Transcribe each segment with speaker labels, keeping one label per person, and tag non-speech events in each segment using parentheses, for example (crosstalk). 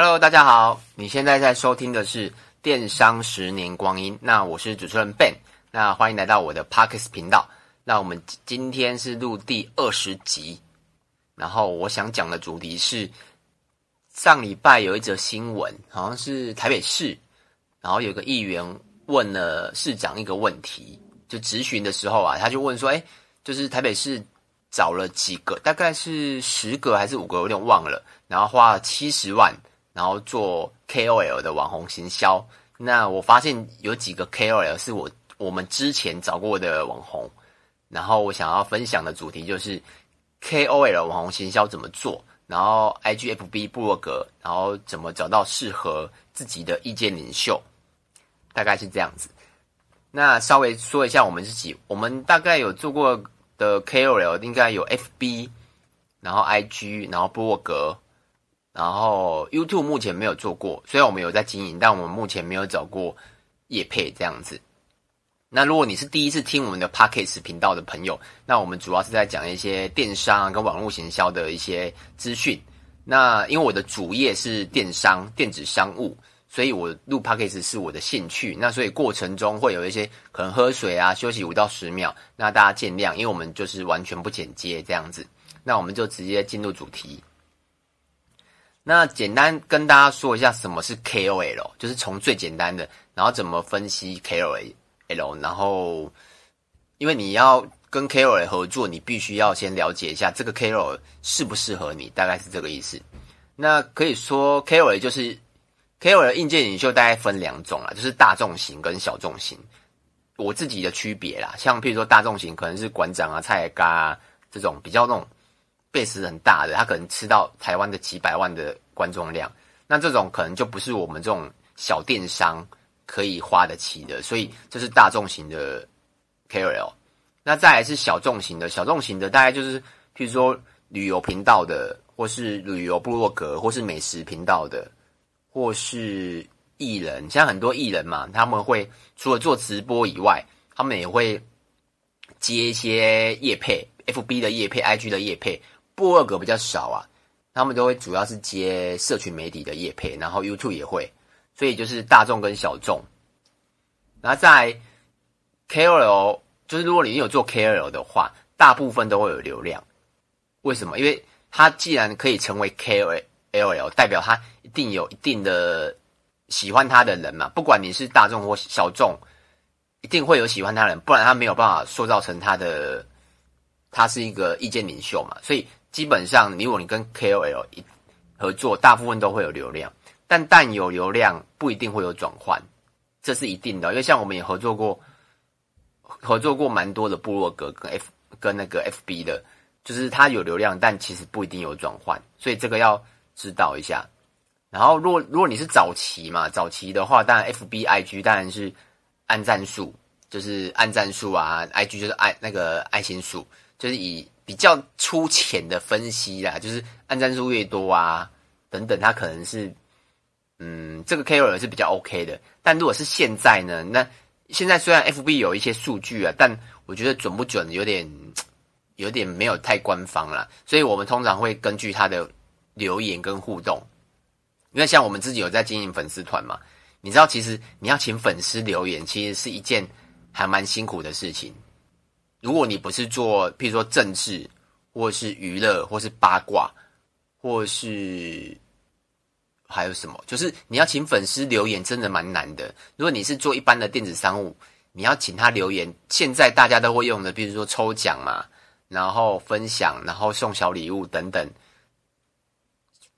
Speaker 1: Hello，大家好，你现在在收听的是电商十年光阴。那我是主持人 Ben，那欢迎来到我的 Podcast 频道。那我们今天是录第二十集，然后我想讲的主题是上礼拜有一则新闻，好像是台北市，然后有个议员问了市长一个问题，就质询的时候啊，他就问说：“哎，就是台北市找了几个，大概是十个还是五个，有点忘了，然后花了七十万。”然后做 KOL 的网红行销，那我发现有几个 KOL 是我我们之前找过的网红，然后我想要分享的主题就是 KOL 网红行销怎么做，然后 IGFB 部落格，然后怎么找到适合自己的意见领袖，大概是这样子。那稍微说一下我们自己，我们大概有做过的 KOL 应该有 FB，然后 IG，然后部落格。然后 YouTube 目前没有做过，虽然我们有在经营，但我们目前没有找过叶配这样子。那如果你是第一次听我们的 Podcast 频道的朋友，那我们主要是在讲一些电商跟网络行销的一些资讯。那因为我的主业是电商、电子商务，所以我录 Podcast 是我的兴趣。那所以过程中会有一些可能喝水啊、休息五到十秒，那大家见谅，因为我们就是完全不剪接这样子。那我们就直接进入主题。那简单跟大家说一下什么是 KOL，就是从最简单的，然后怎么分析 KOL，然后因为你要跟 KOL 合作，你必须要先了解一下这个 KOL 适不适合你，大概是这个意思。那可以说 KOL 就是 KOL 硬件领袖，大概分两种啦，就是大众型跟小众型。我自己的区别啦，像譬如说大众型可能是馆长啊、蔡嘎啊这种比较那种。Base 很大的，他可能吃到台湾的几百万的观众量，那这种可能就不是我们这种小电商可以花得起的，所以这是大众型的 KOL。那再来是小众型的，小众型的大概就是，譬如说旅游频道的，或是旅游部落格，或是美食频道的，或是艺人，像很多艺人嘛，他们会除了做直播以外，他们也会接一些业配，FB 的业配，IG 的业配。部落格比较少啊，他们都会主要是接社群媒体的业配，然后 YouTube 也会，所以就是大众跟小众。然后在 KOL，就是如果你有做 KOL 的话，大部分都会有流量。为什么？因为他既然可以成为 KOL，代表他一定有一定的喜欢他的人嘛。不管你是大众或小众，一定会有喜欢他的人，不然他没有办法塑造成他的，他是一个意见领袖嘛。所以。基本上，如果你跟 KOL 一合作，大部分都会有流量，但但有流量不一定会有转换，这是一定的。因为像我们也合作过，合作过蛮多的部落格跟 F 跟那个 FB 的，就是它有流量，但其实不一定有转换，所以这个要知道一下。然后，如果如果你是早期嘛，早期的话，当然 FB、IG 当然是按赞数，就是按赞数啊，IG 就是爱那个爱心数，就是以。比较粗浅的分析啦，就是按赞数越多啊，等等，它可能是，嗯，这个 KOL 是比较 OK 的。但如果是现在呢？那现在虽然 FB 有一些数据啊，但我觉得准不准有点，有点没有太官方啦。所以我们通常会根据他的留言跟互动，因为像我们自己有在经营粉丝团嘛，你知道，其实你要请粉丝留言，其实是一件还蛮辛苦的事情。如果你不是做，譬如说政治，或是娱乐，或是八卦，或是还有什么，就是你要请粉丝留言，真的蛮难的。如果你是做一般的电子商务，你要请他留言，现在大家都会用的，比如说抽奖嘛，然后分享，然后送小礼物等等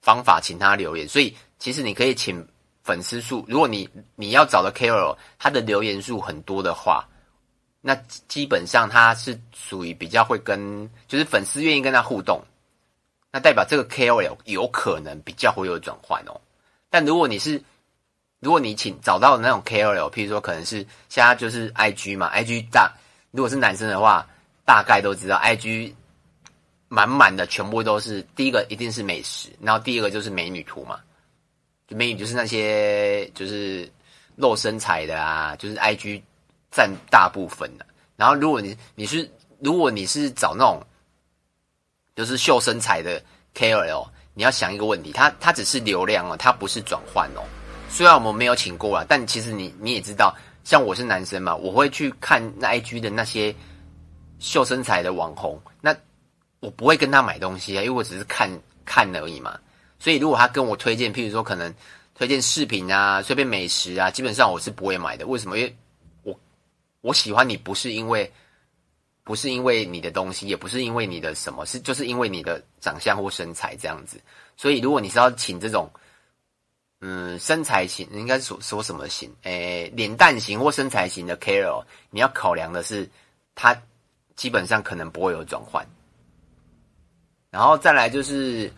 Speaker 1: 方法，请他留言。所以其实你可以请粉丝数，如果你你要找的 KOL，他的留言数很多的话。那基本上他是属于比较会跟，就是粉丝愿意跟他互动，那代表这个 KOL 有可能比较会有转换哦。但如果你是，如果你请找到的那种 KOL，譬如说可能是现在就是 IG 嘛，IG 大，如果是男生的话，大概都知道 IG 满满的全部都是第一个一定是美食，然后第二个就是美女图嘛，就美女就是那些就是露身材的啊，就是 IG。占大部分的，然后如果你你是如果你是找那种就是秀身材的 KOL，你要想一个问题，它它只是流量哦，它不是转换哦。虽然我们没有请过啊，但其实你你也知道，像我是男生嘛，我会去看那 IG 的那些秀身材的网红，那我不会跟他买东西啊，因为我只是看看而已嘛。所以如果他跟我推荐，譬如说可能推荐饰品啊、随便美食啊，基本上我是不会买的。为什么？因为我喜欢你不是因为。不是因为你的东西，也不是因为你的什么，是就是因为你的长相或身材这样子。所以，如果你是要请这种，嗯，身材型，应该说说什么型？诶，脸蛋型或身材型的 KOL，你要考量的是，他基本上可能不会有转换。然后再来就是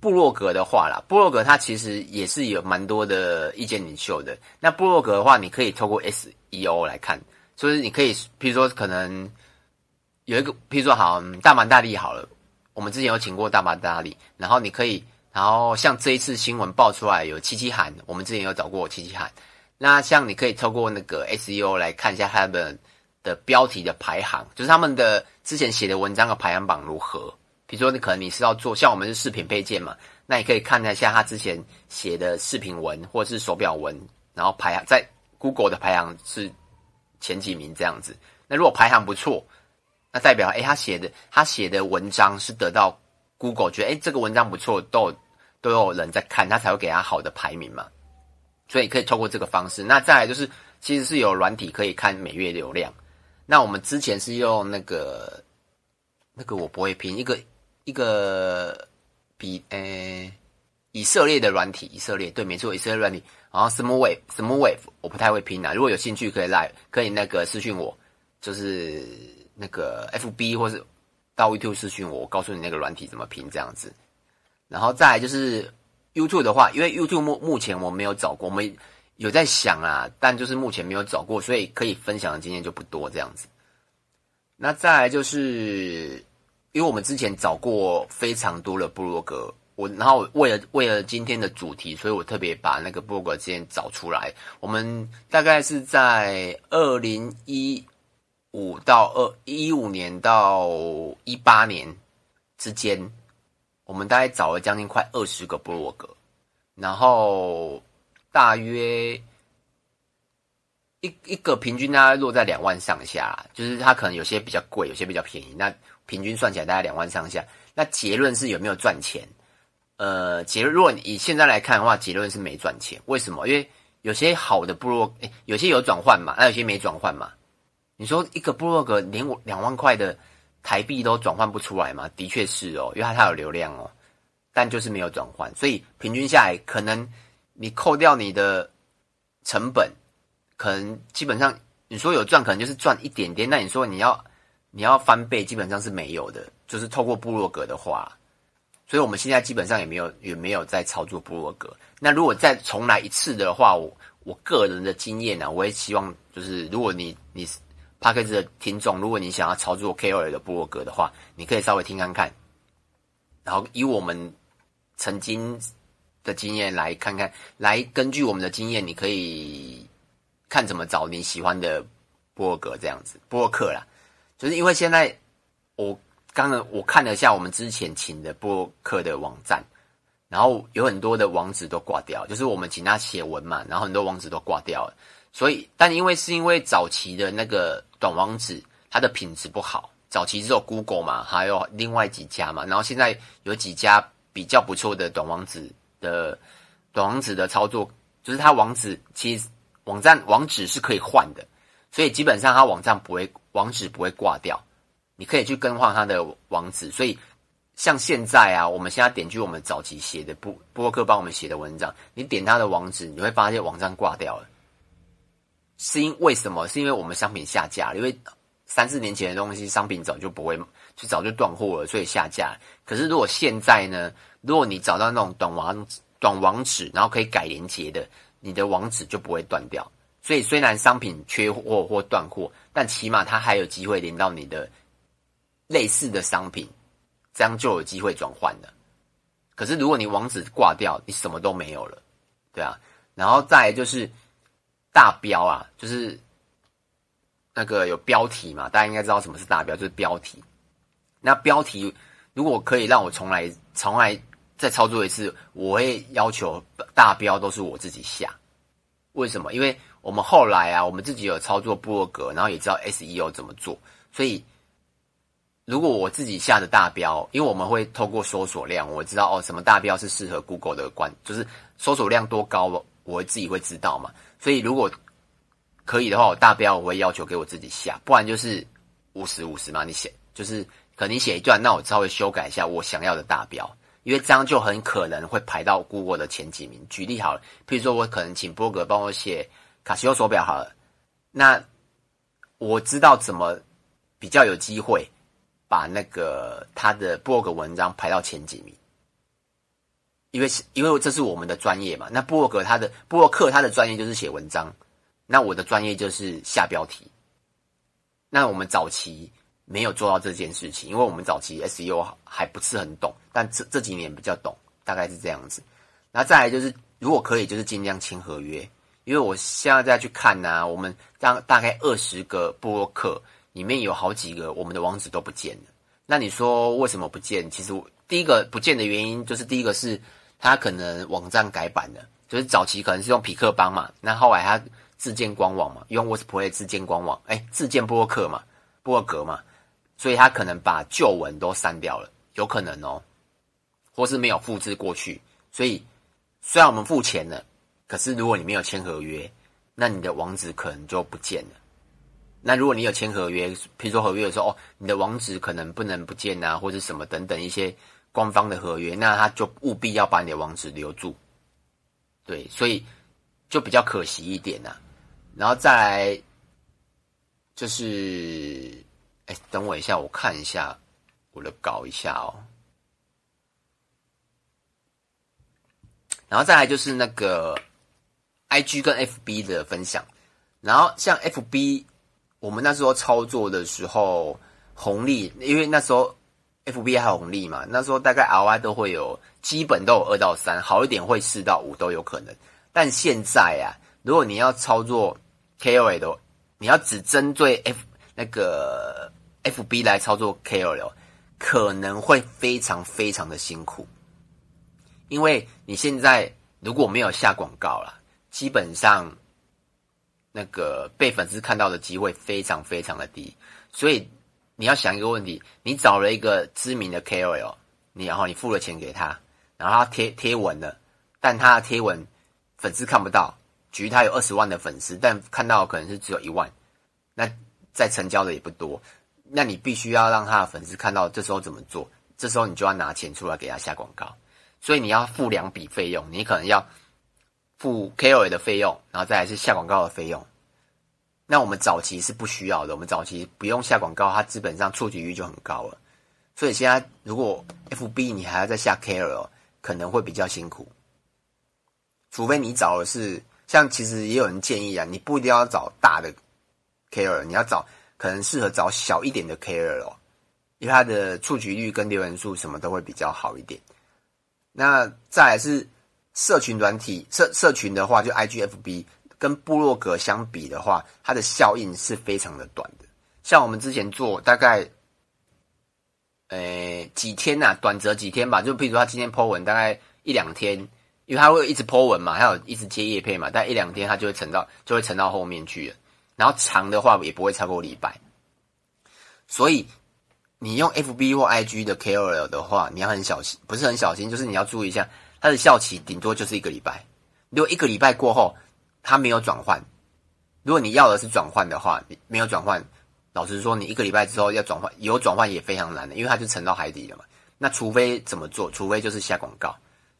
Speaker 1: 部落格的话啦，部落格它其实也是有蛮多的意见领袖的。那部落格的话，你可以透过 SEO 来看。所以你可以，譬如说，可能有一个，譬如说，好，大蛮大利好了，我们之前有请过大蛮大力，然后你可以，然后像这一次新闻爆出来有七七韩，我们之前有找过七七韩，那像你可以透过那个 SEO 来看一下他们的标题的排行，就是他们的之前写的文章的排行榜如何。比如说，你可能你是要做，像我们是饰品配件嘛，那你可以看一下他之前写的饰品文或者是手表文，然后排在 Google 的排行是。前几名这样子，那如果排行不错，那代表诶他写的他写的文章是得到 Google 觉得诶这个文章不错，都有都有人在看，他才会给他好的排名嘛。所以可以透过这个方式。那再来就是，其实是有软体可以看每月流量。那我们之前是用那个那个我不会拼，一个一个比诶以色列的软体，以色列对，没错，以色列软体。然后 Small Wave，Small Wave，我不太会拼啊。如果有兴趣，可以来，可以那个私讯我，就是那个 FB 或是到 YouTube 私讯我，我告诉你那个软体怎么拼这样子。然后再来就是 YouTube 的话，因为 YouTube 目目前我没有找过，我们有在想啊，但就是目前没有找过，所以可以分享的经验就不多这样子。那再来就是，因为我们之前找过非常多的部落格。我然后为了为了今天的主题，所以我特别把那个部落格之前找出来。我们大概是在二零一五到二一五年到一八年之间，我们大概找了将近快二十个部落格，然后大约一一个平均大概落在两万上下，就是它可能有些比较贵，有些比较便宜。那平均算起来大概两万上下。那结论是有没有赚钱？呃，结论，以现在来看的话，结论是没赚钱。为什么？因为有些好的部落，诶，有些有转换嘛，那有些没转换嘛。你说一个部落格连我两万块的台币都转换不出来吗？的确是哦，因为它有流量哦，但就是没有转换，所以平均下来，可能你扣掉你的成本，可能基本上你说有赚，可能就是赚一点点。那你说你要你要翻倍，基本上是没有的。就是透过部落格的话。所以，我们现在基本上也没有也没有在操作部落格。那如果再重来一次的话，我我个人的经验呢、啊，我也希望就是，如果你你 Podcast 的听众，如果你想要操作 KOL 的部落格的话，你可以稍微听看看，然后以我们曾经的经验来看看，来根据我们的经验，你可以看怎么找你喜欢的部落格这样子，部落客啦，就是因为现在我。刚刚我看了一下我们之前请的播客的网站，然后有很多的网址都挂掉，就是我们请他写文嘛，然后很多网址都挂掉了。所以，但因为是因为早期的那个短网址它的品质不好，早期只有 Google 嘛，还有另外几家嘛，然后现在有几家比较不错的短网址的短网址的操作，就是它网址其实网站网址是可以换的，所以基本上它网站不会网址不会挂掉。你可以去更换他的网址，所以像现在啊，我们现在点击我们早期写的播播客帮我们写的文章，你点他的网址，你会发现网站挂掉了。是因为什么？是因为我们商品下架，因为三四年前的东西，商品早就不会，就早就断货了，所以下架。可是如果现在呢，如果你找到那种短网短网址，然后可以改连接的，你的网址就不会断掉。所以虽然商品缺货或断货，但起码它还有机会连到你的。类似的商品，这样就有机会转换了。可是如果你网址挂掉，你什么都没有了，对啊。然后再来就是大标啊，就是那个有标题嘛，大家应该知道什么是大标，就是标题。那标题如果可以让我重来重来再操作一次，我会要求大标都是我自己下。为什么？因为我们后来啊，我们自己有操作部落格，然后也知道 SEO 怎么做，所以如果我自己下的大标，因为我们会透过搜索量，我知道哦，什么大标是适合 Google 的关，就是搜索量多高，我自己会知道嘛。所以如果可以的话，我大标我会要求给我自己下，不然就是五十五十嘛。你写就是可能你写一段，那我稍微修改一下我想要的大标。因为这样就很可能会排到 Google 的前几名。举例好了，譬如说我可能请波格帮我写卡西欧手表好了，那我知道怎么比较有机会把那个他的博格文章排到前几名。因为因为这是我们的专业嘛，那博格他的博客他的专业就是写文章，那我的专业就是下标题。那我们早期。没有做到这件事情，因为我们早期 SEO 还不是很懂，但这这几年比较懂，大概是这样子。然后再来就是，如果可以，就是尽量签合约。因为我现在再去看呢、啊，我们大大概二十个部落客里面有好几个，我们的网址都不见了。那你说为什么不见？其实第一个不见的原因，就是第一个是他可能网站改版了，就是早期可能是用匹克邦嘛，那后来他自建官网嘛，用 WordPress 自建官网，哎，自建部落客嘛，部落格嘛。所以他可能把旧文都删掉了，有可能哦，或是没有复制过去。所以虽然我们付钱了，可是如果你没有签合约，那你的网址可能就不见了。那如果你有签合约，譬如说合约的时候，哦，你的网址可能不能不见啊，或者什么等等一些官方的合约，那他就务必要把你的网址留住。对，所以就比较可惜一点呐、啊。然后再来就是。哎，等我一下，我看一下我的稿一下哦。然后再来就是那个 IG 跟 FB 的分享。然后像 FB，我们那时候操作的时候红利，因为那时候 FB 还有红利嘛，那时候大概 ROI 都会有，基本都有二到三，好一点会四到五都有可能。但现在啊，如果你要操作 KOL 的，你要只针对 F 那个。FB 来操作 KOL 可能会非常非常的辛苦，因为你现在如果没有下广告了，基本上那个被粉丝看到的机会非常非常的低。所以你要想一个问题：你找了一个知名的 KOL，你然后你付了钱给他，然后他贴贴文了，但他的贴文粉丝看不到，举例他有二十万的粉丝，但看到可能是只有一万，那再成交的也不多。那你必须要让他的粉丝看到，这时候怎么做？这时候你就要拿钱出来给他下广告，所以你要付两笔费用，你可能要付 KOL 的费用，然后再来是下广告的费用。那我们早期是不需要的，我们早期不用下广告，它基本上触及率就很高了。所以现在如果 FB 你还要再下 KOL，可能会比较辛苦，除非你找的是像其实也有人建议啊，你不一定要找大的 KOL，你要找。可能适合找小一点的 KOL，因为它的触及率跟留言数什么都会比较好一点。那再来是社群软体社社群的话，就 IGFB 跟部落格相比的话，它的效应是非常的短的。像我们之前做大概，呃几天呐、啊，短则几天吧。就譬如说他今天 po 文，大概一两天，因为他会一直 po 文嘛，还有一直接业配嘛，但一两天他就会沉到就会沉到后面去了。然后长的话也不会超过礼拜，所以你用 FB 或 IG 的 KOL 的话，你要很小心，不是很小心，就是你要注意一下，它的效期顶多就是一个礼拜。如果一个礼拜过后它没有转换，如果你要的是转换的话，你没有转换，老实说，你一个礼拜之后要转换，有转换也非常难的，因为它就沉到海底了嘛。那除非怎么做？除非就是下广告，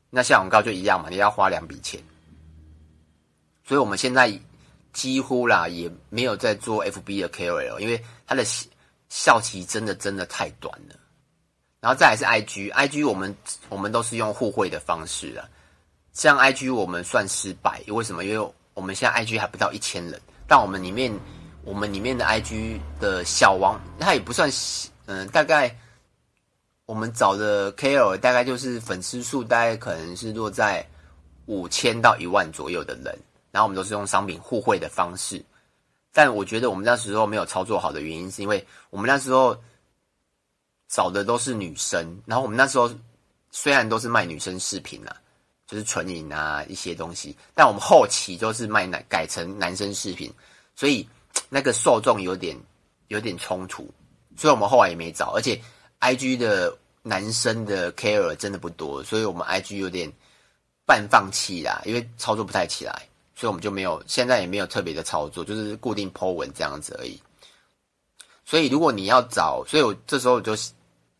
Speaker 1: 那下广告就一样嘛，你要花两笔钱。所以我们现在。几乎啦，也没有在做 FB 的 KOL，因为它的效期真的真的太短了。然后再来是 IG，IG 我们我们都是用互惠的方式了，像 IG 我们算失败，因为什么？因为我们现在 IG 还不到一千人，但我们里面我们里面的 IG 的小王，他也不算，嗯，大概我们找的 KOL 大概就是粉丝数大概可能是落在五千到一万左右的人。然后我们都是用商品互惠的方式，但我觉得我们那时候没有操作好的原因，是因为我们那时候找的都是女生，然后我们那时候虽然都是卖女生饰品啊，就是纯银啊一些东西，但我们后期都是卖男改成男生饰品，所以那个受众有点有点冲突，所以我们后来也没找，而且 IG 的男生的 KOL 真的不多，所以我们 IG 有点半放弃啦，因为操作不太起来，所以我们就没有现在也没有特别的操作，就是固定 po 文这样子而已。所以如果你要找，所以我这时候就，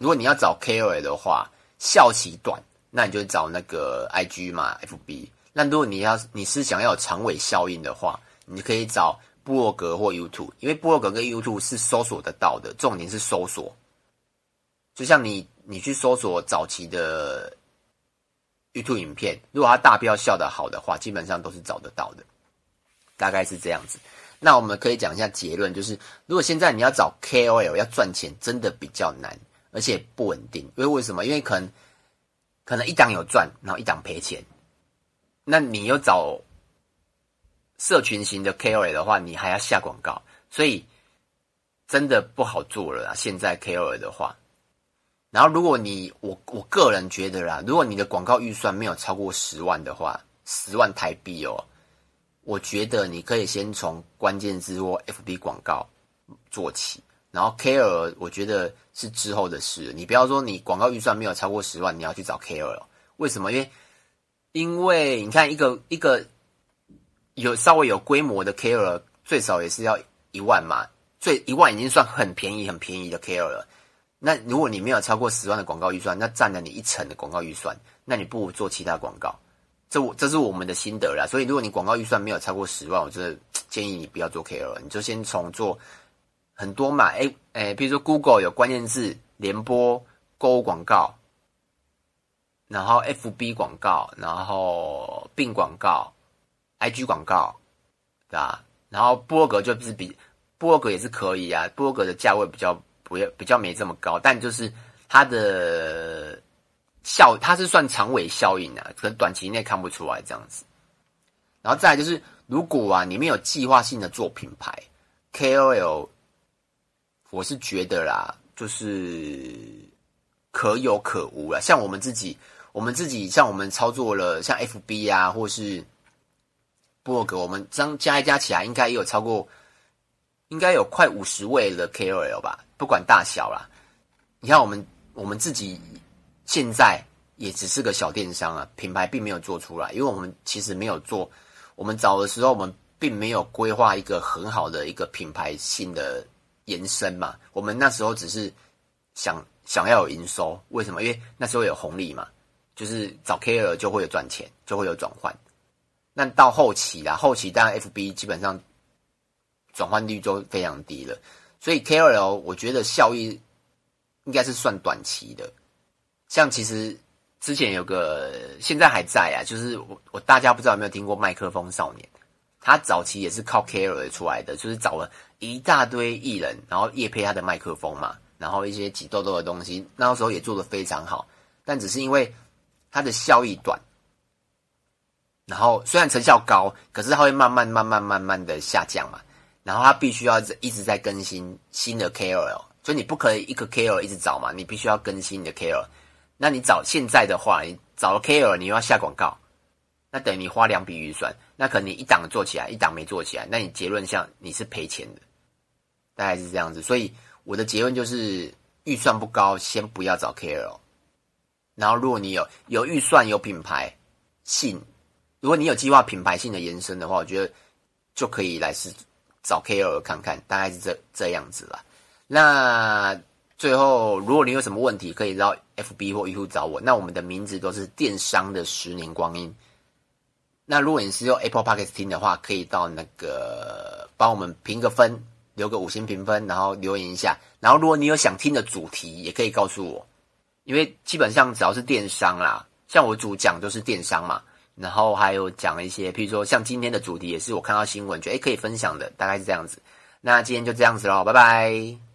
Speaker 1: 如果你要找 KOL 的话，效期短，那你就找那个 IG 嘛，FB。那如果你要你是想要有长尾效应的话，你可以找布洛格或 YouTube，因为布洛格跟 YouTube 是搜索得到的，重点是搜索。就像你你去搜索早期的 YouTube 影片，如果它大标笑的好的话，基本上都是找得到的，大概是这样子。那我们可以讲一下结论，就是如果现在你要找 KOL 要赚钱，真的比较难，而且不稳定。因为为什么？因为可能可能一档有赚，然后一档赔钱。那你又找社群型的 KOL 的话，你还要下广告，所以真的不好做了啦。现在 KOL 的话，然后如果你我我个人觉得啦，如果你的广告预算没有超过十万的话，十万台币哦。我觉得你可以先从关键字或 FB 广告做起，然后 KOL 我觉得是之后的事。你不要说你广告预算没有超过十万，你要去找 KOL，为什么？因为因为你看一个一个有稍微有规模的 KOL，最少也是要一万嘛，最一万已经算很便宜很便宜的 KOL 了。那如果你没有超过十万的广告预算，那占了你一成的广告预算，那你不如做其他广告。这我这是我们的心得啦，所以如果你广告预算没有超过十万，我真的 (tsk) 建议你不要做 KOL，你就先从做很多嘛，哎哎，比如说 Google 有关键字联播购物广告，然后 FB 广告，然后并广告，IG 广告，对吧？然后波格就是比波格也是可以啊，波格的价位比较不要比较没这么高，但就是它的。效它是算长尾效应啊，可能短期内看不出来这样子。然后再来就是，如果啊你没有计划性的做品牌 KOL，我是觉得啦，就是可有可无啦。像我们自己，我们自己像我们操作了像 FB 啊，或是博格，我们这样加一加起来，应该也有超过，应该有快五十位的 KOL 吧，不管大小啦。你看我们我们自己。现在也只是个小电商啊，品牌并没有做出来，因为我们其实没有做。我们早的时候，我们并没有规划一个很好的一个品牌性的延伸嘛。我们那时候只是想想要有营收，为什么？因为那时候有红利嘛，就是找 KOL 就会有赚钱，就会有转换。那到后期啦，后期当然 FB 基本上转换率就非常低了，所以 KOL 我觉得效益应该是算短期的。像其实之前有个，现在还在啊，就是我我大家不知道有没有听过麦克风少年，他早期也是靠 KOL 出来的，就是找了一大堆艺人，然后夜配他的麦克风嘛，然后一些挤痘痘的东西，那时候也做得非常好，但只是因为它的效益短，然后虽然成效高，可是它会慢慢慢慢慢慢的下降嘛，然后它必须要一直在更新新的 KOL，所以你不可以一个 KOL 一直找嘛，你必须要更新你的 KOL。那你找现在的话，你找了 KOL，你又要下广告，那等于你花两笔预算，那可能你一档做起来，一档没做起来，那你结论像你是赔钱的，大概是这样子。所以我的结论就是，预算不高，先不要找 KOL。然后如果你有有预算、有品牌性，如果你有计划品牌性的延伸的话，我觉得就可以来试找 KOL 看看，大概是这这样子了。那。最后，如果你有什么问题，可以到 FB 或 YouTube 找我。那我们的名字都是电商的十年光阴。那如果你是用 Apple Podcast 听的话，可以到那个帮我们评个分，留个五星评分，然后留言一下。然后如果你有想听的主题，也可以告诉我，因为基本上只要是电商啦，像我主讲都是电商嘛，然后还有讲一些，譬如说像今天的主题也是我看到新闻觉得诶可以分享的，大概是这样子。那今天就这样子喽，拜拜。